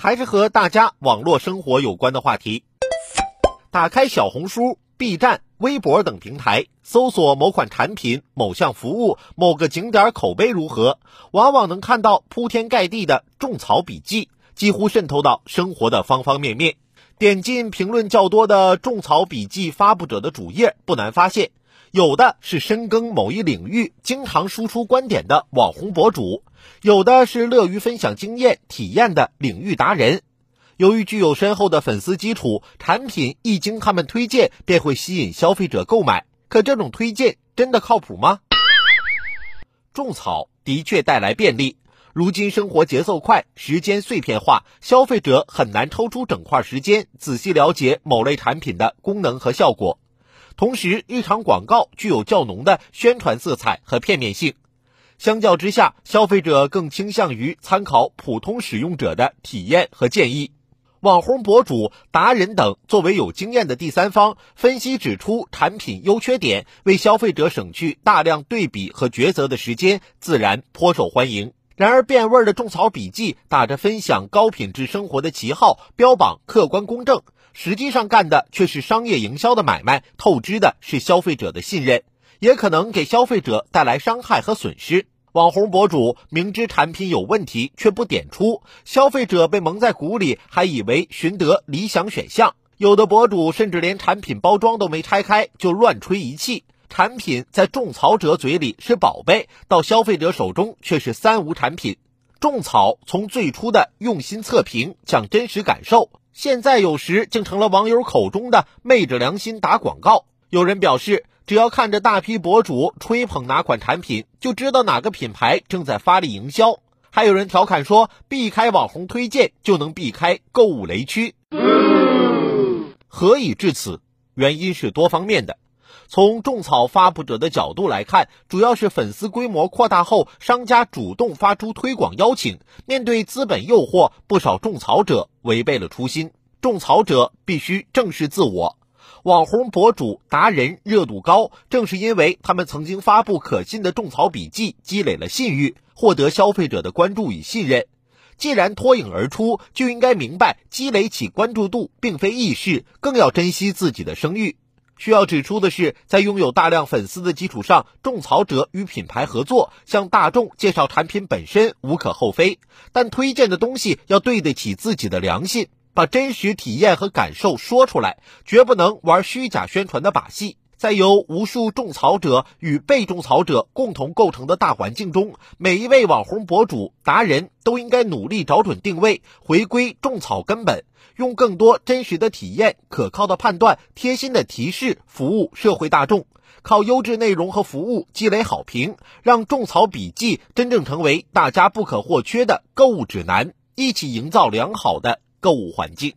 还是和大家网络生活有关的话题。打开小红书、B 站、微博等平台，搜索某款产品、某项服务、某个景点口碑如何，往往能看到铺天盖地的种草笔记，几乎渗透到生活的方方面面。点进评论较多的种草笔记发布者的主页，不难发现，有的是深耕某一领域、经常输出观点的网红博主，有的是乐于分享经验、体验的领域达人。由于具有深厚的粉丝基础，产品一经他们推荐，便会吸引消费者购买。可这种推荐真的靠谱吗？种草的确带来便利。如今生活节奏快，时间碎片化，消费者很难抽出整块时间仔细了解某类产品的功能和效果。同时，日常广告具有较浓的宣传色彩和片面性。相较之下，消费者更倾向于参考普通使用者的体验和建议。网红博主、达人等作为有经验的第三方，分析指出产品优缺点，为消费者省去大量对比和抉择的时间，自然颇受欢迎。然而，变味的种草笔记打着分享高品质生活的旗号，标榜客观公正，实际上干的却是商业营销的买卖，透支的是消费者的信任，也可能给消费者带来伤害和损失。网红博主明知产品有问题却不点出，消费者被蒙在鼓里，还以为寻得理想选项。有的博主甚至连产品包装都没拆开就乱吹一气。产品在种草者嘴里是宝贝，到消费者手中却是三无产品。种草从最初的用心测评、讲真实感受，现在有时竟成了网友口中的昧着良心打广告。有人表示，只要看着大批博主吹捧哪款产品，就知道哪个品牌正在发力营销。还有人调侃说，避开网红推荐就能避开购物雷区。何以至此？原因是多方面的。从种草发布者的角度来看，主要是粉丝规模扩大后，商家主动发出推广邀请。面对资本诱惑，不少种草者违背了初心。种草者必须正视自我。网红博主、达人热度高，正是因为他们曾经发布可信的种草笔记，积累了信誉，获得消费者的关注与信任。既然脱颖而出，就应该明白，积累起关注度并非易事，更要珍惜自己的声誉。需要指出的是，在拥有大量粉丝的基础上，种草者与品牌合作，向大众介绍产品本身无可厚非，但推荐的东西要对得起自己的良心，把真实体验和感受说出来，绝不能玩虚假宣传的把戏。在由无数种草者与被种草者共同构成的大环境中，每一位网红博主、达人都应该努力找准定位，回归种草根本，用更多真实的体验、可靠的判断、贴心的提示服务社会大众，靠优质内容和服务积累好评，让种草笔记真正成为大家不可或缺的购物指南，一起营造良好的购物环境。